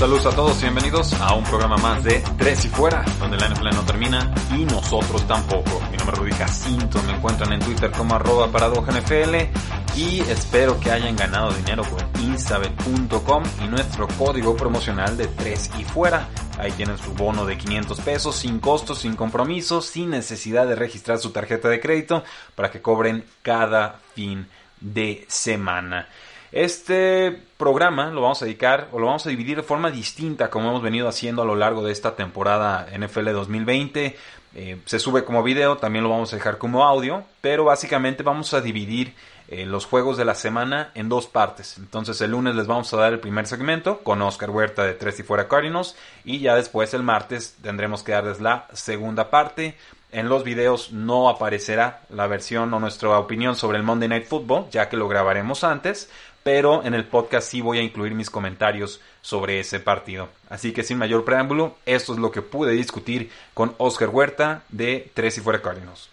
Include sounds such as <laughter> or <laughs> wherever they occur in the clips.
Saludos a todos y bienvenidos a un programa más de Tres y Fuera, donde la NFL no termina y nosotros tampoco. Mi nombre es Rudy Jacinto, me encuentran en Twitter como arroba NFL y espero que hayan ganado dinero con instabet.com y nuestro código promocional de Tres y Fuera. Ahí tienen su bono de 500 pesos sin costos, sin compromisos, sin necesidad de registrar su tarjeta de crédito para que cobren cada fin de semana. Este programa lo vamos a dedicar o lo vamos a dividir de forma distinta como hemos venido haciendo a lo largo de esta temporada NFL 2020. Eh, se sube como video, también lo vamos a dejar como audio, pero básicamente vamos a dividir eh, los juegos de la semana en dos partes. Entonces el lunes les vamos a dar el primer segmento con Oscar Huerta de Tres y Fuera Cardinals y ya después el martes tendremos que darles la segunda parte. En los videos no aparecerá la versión o nuestra opinión sobre el Monday Night Football, ya que lo grabaremos antes, pero en el podcast sí voy a incluir mis comentarios sobre ese partido. Así que sin mayor preámbulo, esto es lo que pude discutir con Oscar Huerta de Tres y Fuera Cardinals.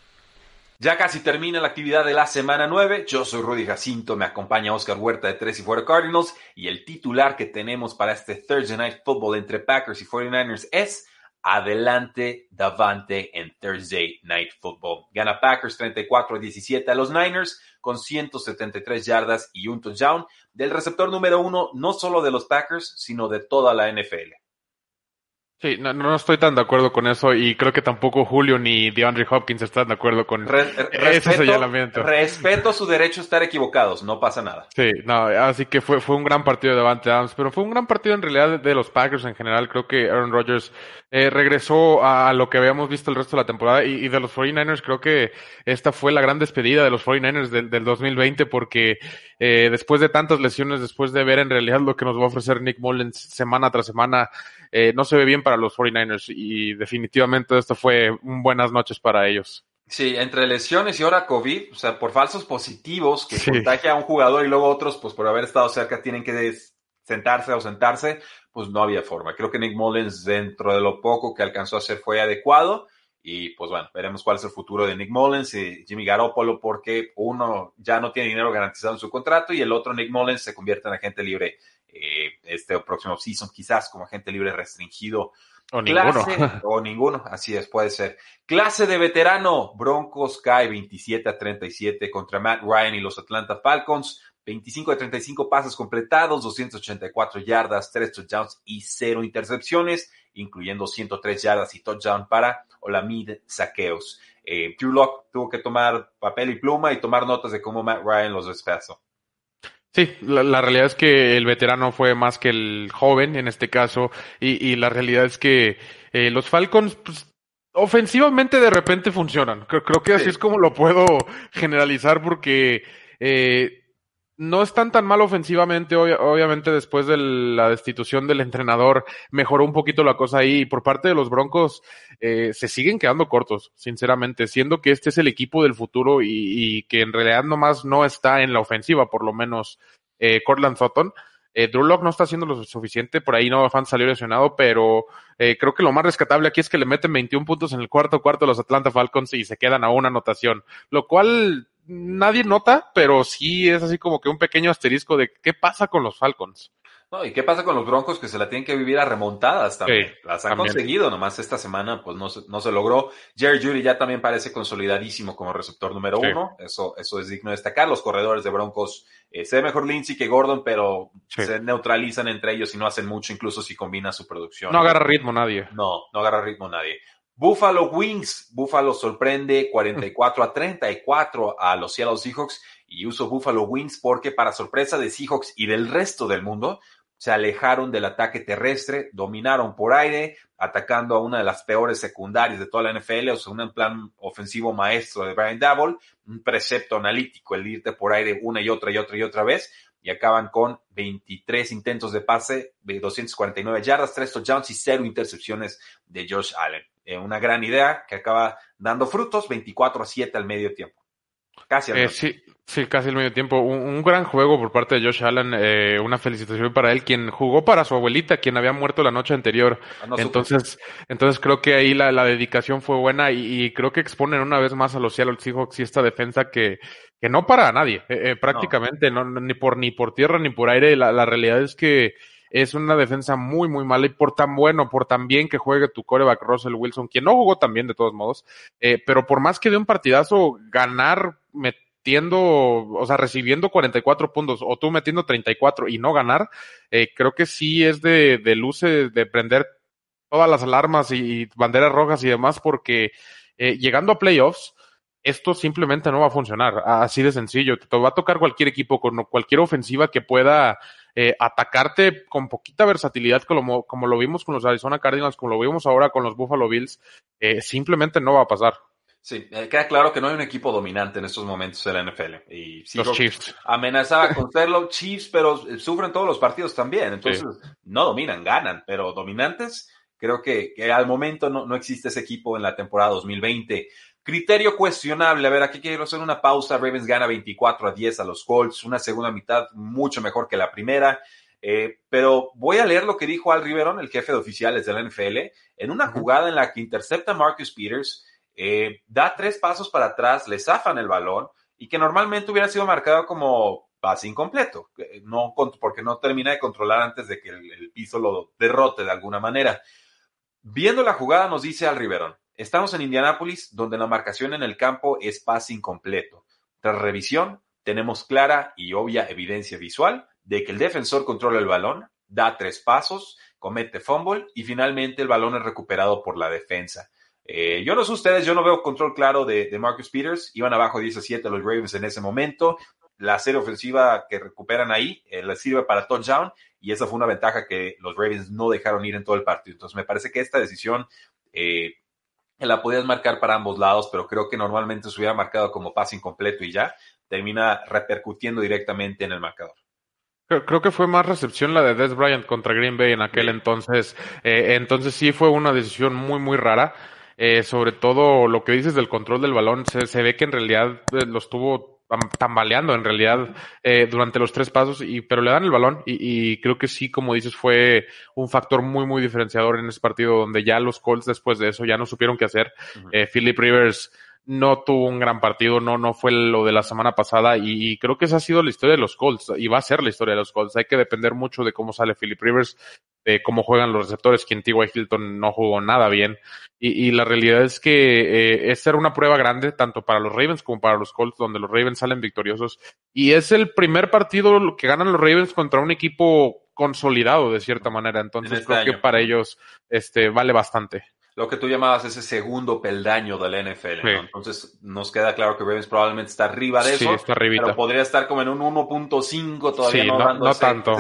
Ya casi termina la actividad de la semana 9. Yo soy Rudy Jacinto, me acompaña Oscar Huerta de Tres y Fuera Cardinals y el titular que tenemos para este Thursday Night Football entre Packers y 49ers es Adelante Davante en Thursday Night Football. Gana Packers 34 17 a los Niners con 173 yardas y un touchdown del receptor número uno, no solo de los Packers, sino de toda la NFL. Sí, no, no estoy tan de acuerdo con eso y creo que tampoco Julio ni DeAndre Hopkins están de acuerdo con ese señalamiento. Respeto su derecho a estar equivocados, no pasa nada. Sí, no, así que fue, fue un gran partido de Davante Adams, pero fue un gran partido en realidad de, los Packers en general. Creo que Aaron Rodgers eh, regresó a lo que habíamos visto el resto de la temporada y, de los 49ers creo que esta fue la gran despedida de los 49ers del, del 2020 porque eh, después de tantas lesiones, después de ver en realidad lo que nos va a ofrecer Nick Mullens semana tras semana, eh, no se ve bien para los 49ers y definitivamente esto fue un buenas noches para ellos. Sí, entre lesiones y ahora COVID, o sea, por falsos positivos que contagia a un jugador y luego otros, pues por haber estado cerca tienen que sentarse o sentarse, pues no había forma. Creo que Nick Mullens, dentro de lo poco que alcanzó a hacer, fue adecuado. Y pues bueno, veremos cuál es el futuro de Nick Mullens y Jimmy Garoppolo, porque uno ya no tiene dinero garantizado en su contrato y el otro, Nick Mullens, se convierte en agente libre eh, este próximo season, quizás como agente libre restringido. O ninguno. <laughs> o ninguno, así es, puede ser. Clase de veterano, Broncos cae 27 a 37 contra Matt Ryan y los Atlanta Falcons. 25 de 35 pases completados, 284 yardas, 3 touchdowns y 0 intercepciones, incluyendo 103 yardas y touchdown para Olamid Saqueos. Eh, tuvo que tomar papel y pluma y tomar notas de cómo Matt Ryan los despedazó. Sí, la, realidad es que el veterano fue más que el joven en este caso y, la realidad es que eh, los Falcons pues, ofensivamente de repente funcionan. Creo, que así es como lo puedo generalizar porque eh, no están tan mal ofensivamente, obviamente después de la destitución del entrenador mejoró un poquito la cosa ahí y por parte de los Broncos eh, se siguen quedando cortos, sinceramente, siendo que este es el equipo del futuro y, que en realidad nomás no está en la ofensiva, por lo menos eh, Cortland Sutton. Eh, Drew no está haciendo lo suficiente, por ahí no Fan salió lesionado, pero eh, creo que lo más rescatable aquí es que le meten 21 puntos en el cuarto cuarto a los Atlanta Falcons y se quedan a una anotación, lo cual nadie nota, pero sí es así como que un pequeño asterisco de qué pasa con los Falcons. No, y qué pasa con los Broncos que se la tienen que vivir a remontadas también. Las han conseguido, nomás esta semana pues no se, no se logró. Jerry Judy ya también parece consolidadísimo como receptor número uno. Eso, eso es digno de destacar. Los corredores de Broncos eh, se ve mejor Lindsay que Gordon, pero se neutralizan entre ellos y no hacen mucho, incluso si combina su producción. No agarra ritmo nadie. No, no agarra ritmo nadie. Buffalo Wings, Buffalo sorprende 44 a 34 a los Seattle Seahawks y uso Buffalo Wings porque para sorpresa de Seahawks y del resto del mundo, se alejaron del ataque terrestre, dominaron por aire, atacando a una de las peores secundarias de toda la NFL, o sea, un plan ofensivo maestro de Brian Dabble, un precepto analítico, el irte por aire una y otra y otra y otra vez, y acaban con 23 intentos de pase, de 249 yardas, 3 touchdowns y 0 intercepciones de Josh Allen. Eh, una gran idea que acaba dando frutos, 24 a 7 al medio tiempo. Casi al eh, sí, sí, casi al medio tiempo. Un, gran juego por parte de Josh Allen. Eh, una felicitación para él, quien jugó para su abuelita, quien había muerto la noche anterior. Ah, entonces, entonces creo que ahí la, dedicación fue buena y, creo que exponen una vez más a los Seattle Seahawks y esta defensa que, que no para a nadie, eh, prácticamente, no. ni por ni por tierra ni por aire. La, la realidad es que es una defensa muy, muy mala y por tan bueno, por tan bien que juegue tu coreback Russell Wilson, quien no jugó tan bien de todos modos, eh, pero por más que de un partidazo, ganar metiendo, o sea, recibiendo 44 puntos o tú metiendo 34 y no ganar, eh, creo que sí es de, de luce de prender todas las alarmas y, banderas rojas y demás porque eh, llegando a playoffs, esto simplemente no va a funcionar, así de sencillo. Te va a tocar cualquier equipo con cualquier ofensiva que pueda eh, atacarte con poquita versatilidad, como, como lo vimos con los Arizona Cardinals, como lo vimos ahora con los Buffalo Bills, eh, simplemente no va a pasar. Sí, eh, queda claro que no hay un equipo dominante en estos momentos en la NFL. Y los Chiefs. Amenazaba con <laughs> serlo Chiefs, pero sufren todos los partidos también. Entonces, no dominan, ganan, pero dominantes, creo que, que al momento no, no, existe ese equipo en la temporada 2020. Criterio cuestionable. A ver, aquí quiero hacer una pausa. Ravens gana 24 a 10 a los Colts. Una segunda mitad mucho mejor que la primera. Eh, pero voy a leer lo que dijo Al Riveron, el jefe de oficiales de la NFL, en una jugada en la que intercepta a Marcus Peters, eh, da tres pasos para atrás, le zafan el balón y que normalmente hubiera sido marcado como pase incompleto, no, porque no termina de controlar antes de que el, el piso lo derrote de alguna manera. Viendo la jugada nos dice Al Riveron, Estamos en Indianápolis, donde la marcación en el campo es pase incompleto. Tras revisión, tenemos clara y obvia evidencia visual de que el defensor controla el balón, da tres pasos, comete fumble y finalmente el balón es recuperado por la defensa. Eh, yo no sé ustedes, yo no veo control claro de, Marcus Peters. Iban abajo 10 a 7 los Ravens en ese momento. La serie ofensiva que recuperan ahí eh, les sirve para touchdown y esa fue una ventaja que los Ravens no dejaron ir en todo el partido. Entonces me parece que esta decisión eh, la podías marcar para ambos lados, pero creo que normalmente se hubiera marcado como pase incompleto y ya termina repercutiendo directamente en el marcador. Creo, que fue más recepción la de Des Bryant contra Green Bay en aquel entonces. Eh, entonces sí fue una decisión muy, muy rara. Eh, sobre todo lo que dices del control del balón, se, se ve que en realidad eh, lo estuvo tambaleando en realidad eh, durante los tres pasos, y, pero le dan el balón y, creo que sí, como dices, fue un factor muy, muy diferenciador en ese partido donde ya los Colts después de eso ya no supieron qué hacer. Eh, Philip Rivers no tuvo un gran partido, no, no fue lo de la semana pasada y, creo que esa ha sido la historia de los Colts y va a ser la historia de los Colts. Hay que depender mucho de cómo sale Philip Rivers, de cómo juegan los receptores, quien T.Y. Hilton no jugó nada bien y, la realidad es que eh, esta era una prueba grande tanto para los Ravens como para los Colts donde los Ravens salen victoriosos y es el primer partido que ganan los Ravens contra un equipo consolidado de cierta manera, entonces este creo que para ellos este vale bastante lo que tú llamabas ese segundo peldaño del NFL. Entonces nos queda claro que Ravens probablemente está arriba de eso, pero podría estar como en un 1.5 todavía no, no, tanto.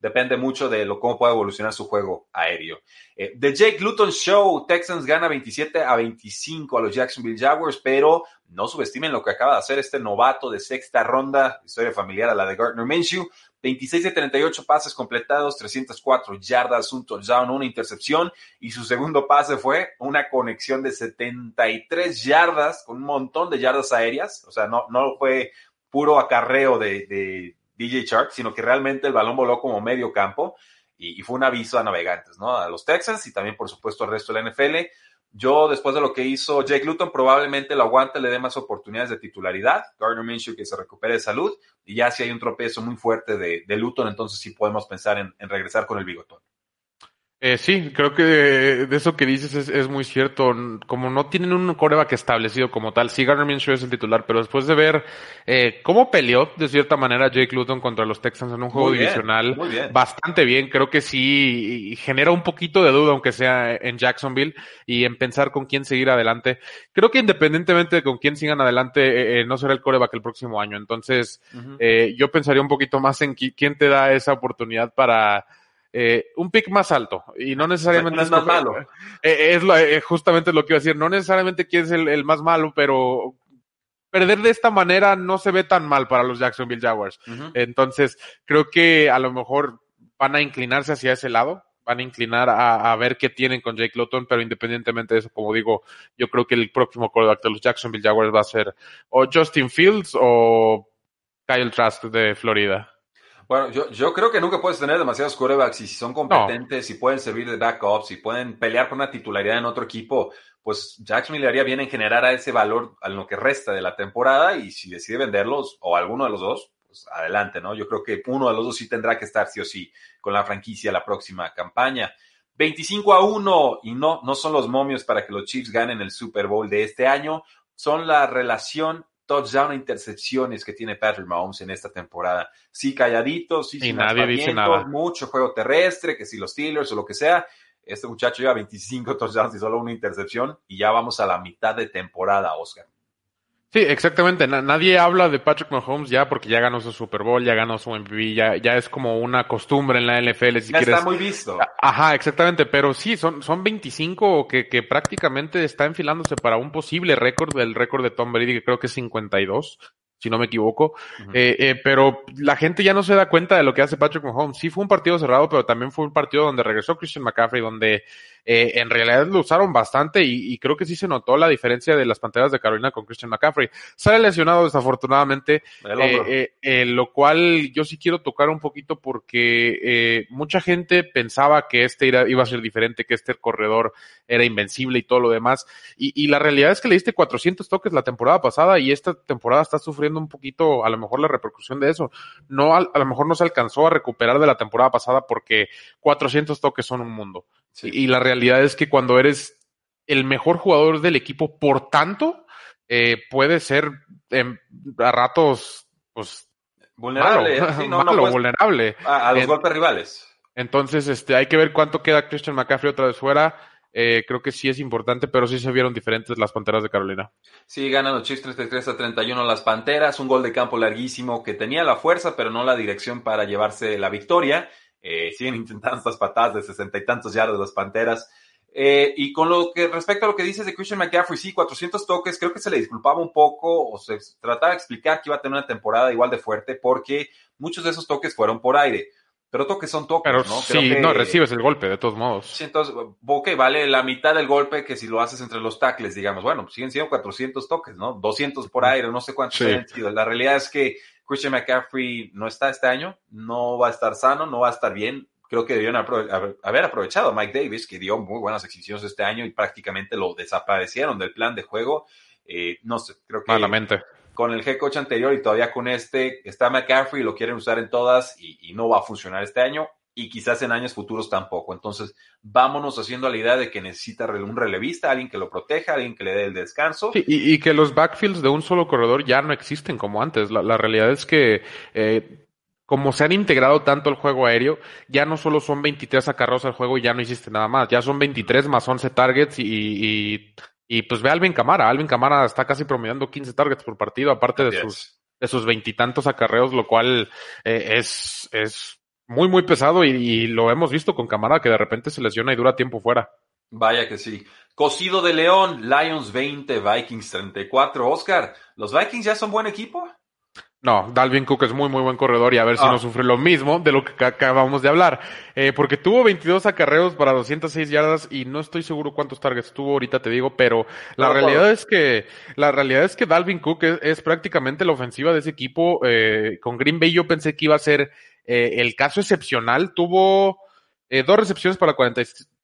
Depende mucho de lo, cómo puede evolucionar su juego aéreo. Eh, The Jake Luton Show, Texans gana 27 a 25 a los Jacksonville Jaguars, pero no subestimen lo que acaba de hacer este novato de sexta ronda, historia familiar a la de Gardner Minshew, 26 de 38 pases completados, 304 yardas, un touchdown, una intercepción y su segundo pase fue una conexión de 73 yardas con un montón de yardas aéreas. O sea, no, no fue puro acarreo de, DJ Shark, sino que realmente el balón voló como medio campo y, fue un aviso a navegantes, ¿no? A los Texans y también, por supuesto, al resto de la NFL. Yo, después de lo que hizo Jake Luton, probablemente lo aguante, le dé más oportunidades de titularidad. Gardner Minshew que se recupere de salud. Y ya si hay un tropezo muy fuerte de, de Luton, entonces sí podemos pensar en, regresar con el bigotón. Eh, sí, creo que de eso que dices es, es, muy cierto. Como no tienen un coreback establecido como tal, sí Garner Minshew es el titular, pero después de ver eh, cómo peleó de cierta manera Jake Luton contra los Texans en un juego divisional bastante bien, creo que sí genera un poquito de duda, aunque sea en Jacksonville, y en pensar con quién seguir adelante. Creo que independientemente de con quién sigan adelante, eh, eh no será el coreback el próximo año. Entonces, eh, yo pensaría un poquito más en quién te da esa oportunidad para eh, un pick más alto y no necesariamente es más malo. Eh, es eh, justamente lo que iba a decir, no necesariamente quieres el, el más malo, pero perder de esta manera no se ve tan mal para los Jacksonville Jaguars. Entonces, creo que a lo mejor van a inclinarse hacia ese lado, van a inclinar a, a, ver qué tienen con Jake Lotton, pero independientemente de eso, como digo, yo creo que el próximo quarterback de los Jacksonville Jaguars va a ser o Justin Fields o Kyle Trask de Florida. Bueno, yo, yo creo que nunca puedes tener demasiados quarterbacks y si son competentes, si pueden servir de backup, si pueden pelear por una titularidad en otro equipo, pues Jacksonville le haría bien en generar a ese valor a lo que resta de la temporada y si decide venderlos o alguno de los dos, pues adelante, ¿no? Yo creo que uno de los dos sí tendrá que estar sí o sí con la franquicia la próxima campaña. 25 a 1 y no, no son los momios para que los Chiefs ganen el Super Bowl de este año, son la relación touchdown e intercepciones que tiene Patrick Mahomes en esta temporada. Sí, calladitos, sí, y nadie dice nada. mucho juego terrestre, que si los Steelers o lo que sea. Este muchacho lleva 25 <laughs> touchdowns y solo una intercepción y ya vamos a la mitad de temporada, Oscar. Sí, exactamente. nadie habla de Patrick Mahomes ya porque ya ganó su Super Bowl, ya ganó su MVP, ya, ya es como una costumbre en la NFL. Si ya quieres. está muy visto. Ajá, exactamente. Pero sí, son, son 25 que, que prácticamente está enfilándose para un posible récord del récord de Tom Brady, que creo que es 52 si no me equivoco. eh, eh, pero la gente ya no se da cuenta de lo que hace Patrick Mahomes. Sí fue un partido cerrado, pero también fue un partido donde regresó Christian McCaffrey, donde eh, en realidad lo usaron bastante y, y, creo que sí se notó la diferencia de las panteras de Carolina con Christian McCaffrey. Sale lesionado desafortunadamente, lo cual yo sí quiero tocar un poquito porque mucha gente pensaba que este iba a ser diferente, que este corredor era invencible y todo lo demás. Y, y la realidad es que le diste 400 toques la temporada pasada y esta temporada está sufriendo un poquito, a lo mejor, la repercusión de eso. No, a, a, lo mejor no se alcanzó a recuperar de la temporada pasada porque 400 toques son un mundo. Sí. Y, y, la realidad es que cuando eres el mejor jugador del equipo, por tanto, eh, puede ser eh, a ratos, pues, vulnerable, malo, sí, <laughs> no, malo, no, vulnerable. A, a los golpes rivales. Entonces, este, hay que ver cuánto queda Christian McCaffrey otra vez fuera. Eh, creo que sí es importante, pero sí se vieron diferentes las Panteras de Carolina. Sí, ganan los Chiefs 33 a 31 las Panteras, un gol de campo larguísimo que tenía la fuerza, pero no la dirección para llevarse la victoria. Eh, siguen <laughs> intentando estas patadas de sesenta y tantos yardas de las Panteras. Eh, y con lo que respecto a lo que dices de Christian McCaffrey, sí, 400 toques, creo que se le disculpaba un poco o se trataba de explicar que iba a tener una temporada igual de fuerte porque muchos de esos toques fueron por aire pero toques son toques, pero ¿no? Creo sí, que, no, recibes el golpe, de todos modos. Sí, entonces, ok, vale la mitad del golpe que si lo haces entre los tackles, digamos, bueno, siguen siendo 400 toques, ¿no? 200 por aire, no sé cuántos sí. han sido. La realidad es que Christian McCaffrey no está este año, no va a estar sano, no va a estar bien. Creo que debieron haber aprovechado a Mike Davis, que dio muy buenas exhibiciones este año y prácticamente lo desaparecieron del plan de juego. Eh, no sé, creo que... Malamente con el head coach anterior y todavía con este, está McCaffrey, lo quieren usar en todas y, no va a funcionar este año y quizás en años futuros tampoco. Entonces, vámonos haciendo la idea de que necesita un relevista, alguien que lo proteja, alguien que le dé el descanso. Y, que los backfields de un solo corredor ya no existen como antes. La, realidad es que... Eh, como se han integrado tanto el juego aéreo, ya no solo son 23 acarreos al juego y ya no hiciste nada más, ya son 23 más 11 targets y y pues ve a Alvin Camara. Alvin Camara está casi promediando 15 targets por partido, aparte de sus, de sus veintitantos acarreos, lo cual eh, es, es muy, muy pesado y, y, lo hemos visto con Camara que de repente se lesiona y dura tiempo fuera. Vaya que sí. Cocido de León, Lions 20, Vikings 34. Oscar, ¿los Vikings ya son buen equipo? No, Dalvin Cook es muy, muy buen corredor y a ver si ah. no sufre lo mismo de lo que acabamos de hablar. Eh, porque tuvo 22 acarreos para 206 yardas y no estoy seguro cuántos targets tuvo ahorita te digo, pero la no, realidad no. es que, la realidad es que Dalvin Cook es, es prácticamente la ofensiva de ese equipo. Eh, con Green Bay yo pensé que iba a ser eh, el caso excepcional. Tuvo eh, dos recepciones para 40,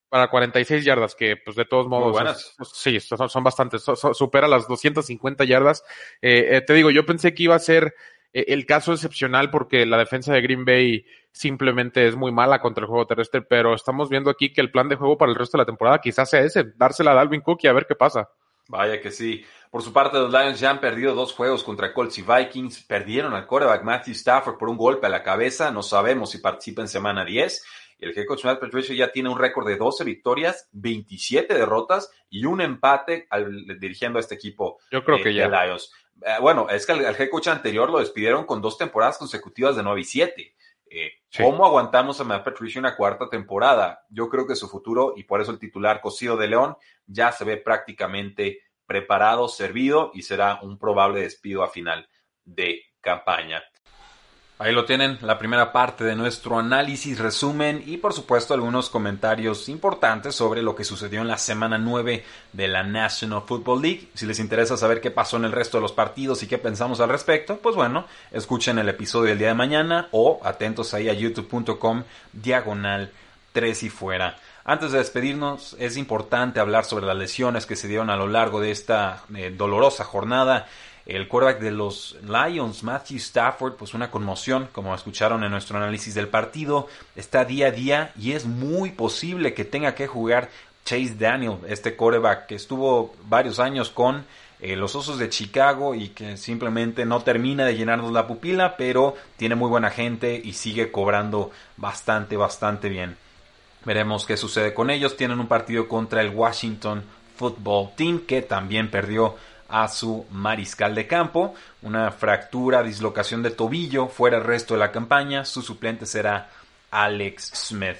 para 46 yardas, que pues de todos modos, buenas. Es, sí, son, son bastantes, supera las 250 yardas. Eh, eh, te digo, yo pensé que iba a ser eh, el caso excepcional porque la defensa de Green Bay simplemente es muy mala contra el juego terrestre, pero estamos viendo aquí que el plan de juego para el resto de la temporada quizás sea ese, dársela a Dalvin Cook y a ver qué pasa. Vaya que sí. Por su parte, los Lions ya han perdido dos juegos contra Colts y Vikings. Perdieron al quarterback Matthew Stafford por un golpe a la cabeza. No sabemos si participa en semana 10. El head coach Matt Patricia ya tiene un récord de 12 victorias, 27 derrotas y un empate al, dirigiendo a este equipo. Yo creo que ya. Lions. Eh, bueno, es que al, head coach anterior lo despidieron con dos temporadas consecutivas de 9 y 7. Eh, ¿Cómo aguantamos a Matt Patricia una cuarta temporada? Yo creo que su futuro, y por eso el titular cocido de León, ya se ve prácticamente preparado, servido y será un probable despido a final de campaña. Ahí lo tienen, la primera parte de nuestro análisis, resumen y por supuesto algunos comentarios importantes sobre lo que sucedió en la semana 9 de la National Football League. Si les interesa saber qué pasó en el resto de los partidos y qué pensamos al respecto, pues bueno, escuchen el episodio del día de mañana o atentos ahí a youtube.com diagonal 3 y fuera. Antes de despedirnos, es importante hablar sobre las lesiones que se dieron a lo largo de esta eh, dolorosa jornada. El quarterback de los Lions, Matthew Stafford, pues una conmoción, como escucharon en nuestro análisis del partido, está día a día y es muy posible que tenga que jugar Chase Daniel, este quarterback que estuvo varios años con eh, los Osos de Chicago y que simplemente no termina de llenarnos la pupila, pero tiene muy buena gente y sigue cobrando bastante, bastante bien. Veremos qué sucede con ellos. Tienen un partido contra el Washington Football Team que también perdió a su mariscal de campo. Una fractura, dislocación de tobillo fuera el resto de la campaña. Su suplente será Alex Smith.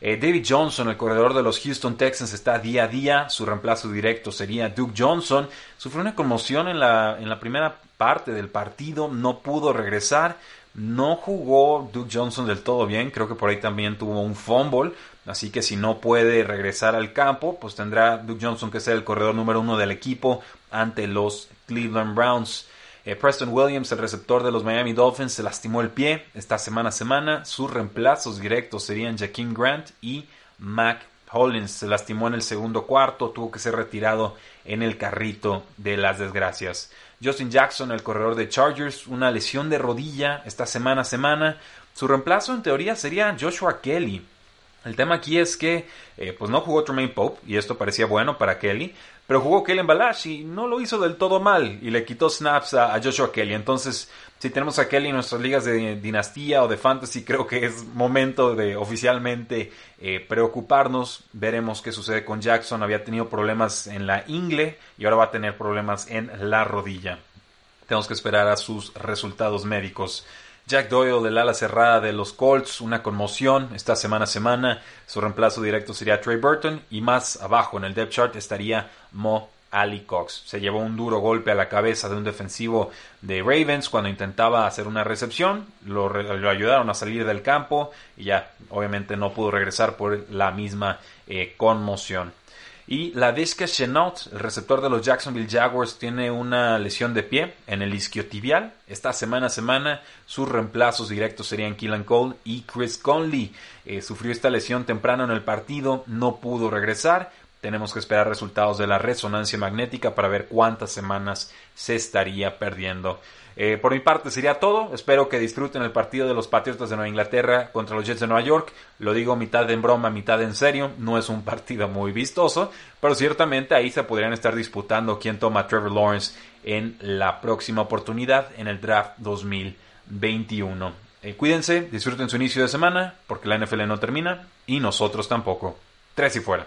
Eh, David Johnson, el corredor de los Houston Texans, está día a día. Su reemplazo directo sería Duke Johnson. Sufrió una conmoción en la, en la primera parte del partido. No pudo regresar. No jugó Duke Johnson del todo bien. Creo que por ahí también tuvo un fumble. Así que si no puede regresar al campo, pues tendrá Duke Johnson que ser el corredor número uno del equipo ante los Cleveland Browns. Eh, Preston Williams, el receptor de los Miami Dolphins, se lastimó el pie esta semana a semana. Sus reemplazos directos serían Jaquim Grant y Mac Hollins. Se lastimó en el segundo cuarto, tuvo que ser retirado en el carrito de las desgracias. Justin Jackson, el corredor de Chargers, una lesión de rodilla esta semana a semana. Su reemplazo en teoría sería Joshua Kelly. El tema aquí es que eh, pues no jugó Tremaine Pope y esto parecía bueno para Kelly, pero jugó Kellen Balash y no lo hizo del todo mal y le quitó snaps a, Joshua Kelly. Entonces, si tenemos a Kelly en nuestras ligas de dinastía o de fantasy, <laughs> creo que es momento de oficialmente eh, preocuparnos. Veremos qué sucede con Jackson. Había tenido problemas en la ingle y ahora va a tener problemas en la rodilla. Tenemos que esperar a sus resultados médicos. Jack Doyle del ala cerrada de los Colts, una conmoción esta semana a semana. Su reemplazo directo sería Trey Burton y más abajo en el depth chart estaría Mo Ali Cox. Se llevó un duro golpe a la cabeza de un defensivo de Ravens cuando intentaba hacer una recepción. Lo, ayudaron a salir del campo y ya obviamente no pudo regresar por la misma eh, conmoción. Y la Disca Chenault, el receptor de los Jacksonville Jaguars, tiene una lesión de pie en el isquiotibial. Esta semana a semana sus reemplazos directos serían Keelan Cole y Chris Conley. Eh, sufrió esta lesión temprano en el partido, no pudo regresar. Tenemos que esperar resultados de la resonancia magnética para ver cuántas semanas se estaría perdiendo. Eh, por mi parte sería todo. Espero que disfruten el partido de los Patriotas de Nueva Inglaterra contra los Jets de Nueva York. Lo digo mitad en broma, mitad en serio. No es un partido muy vistoso, pero ciertamente ahí se podrían estar disputando quién toma a Trevor Lawrence en la próxima oportunidad en el draft 2021. Eh, cuídense, disfruten su inicio de semana, porque la NFL no termina y nosotros tampoco. Tres y fuera.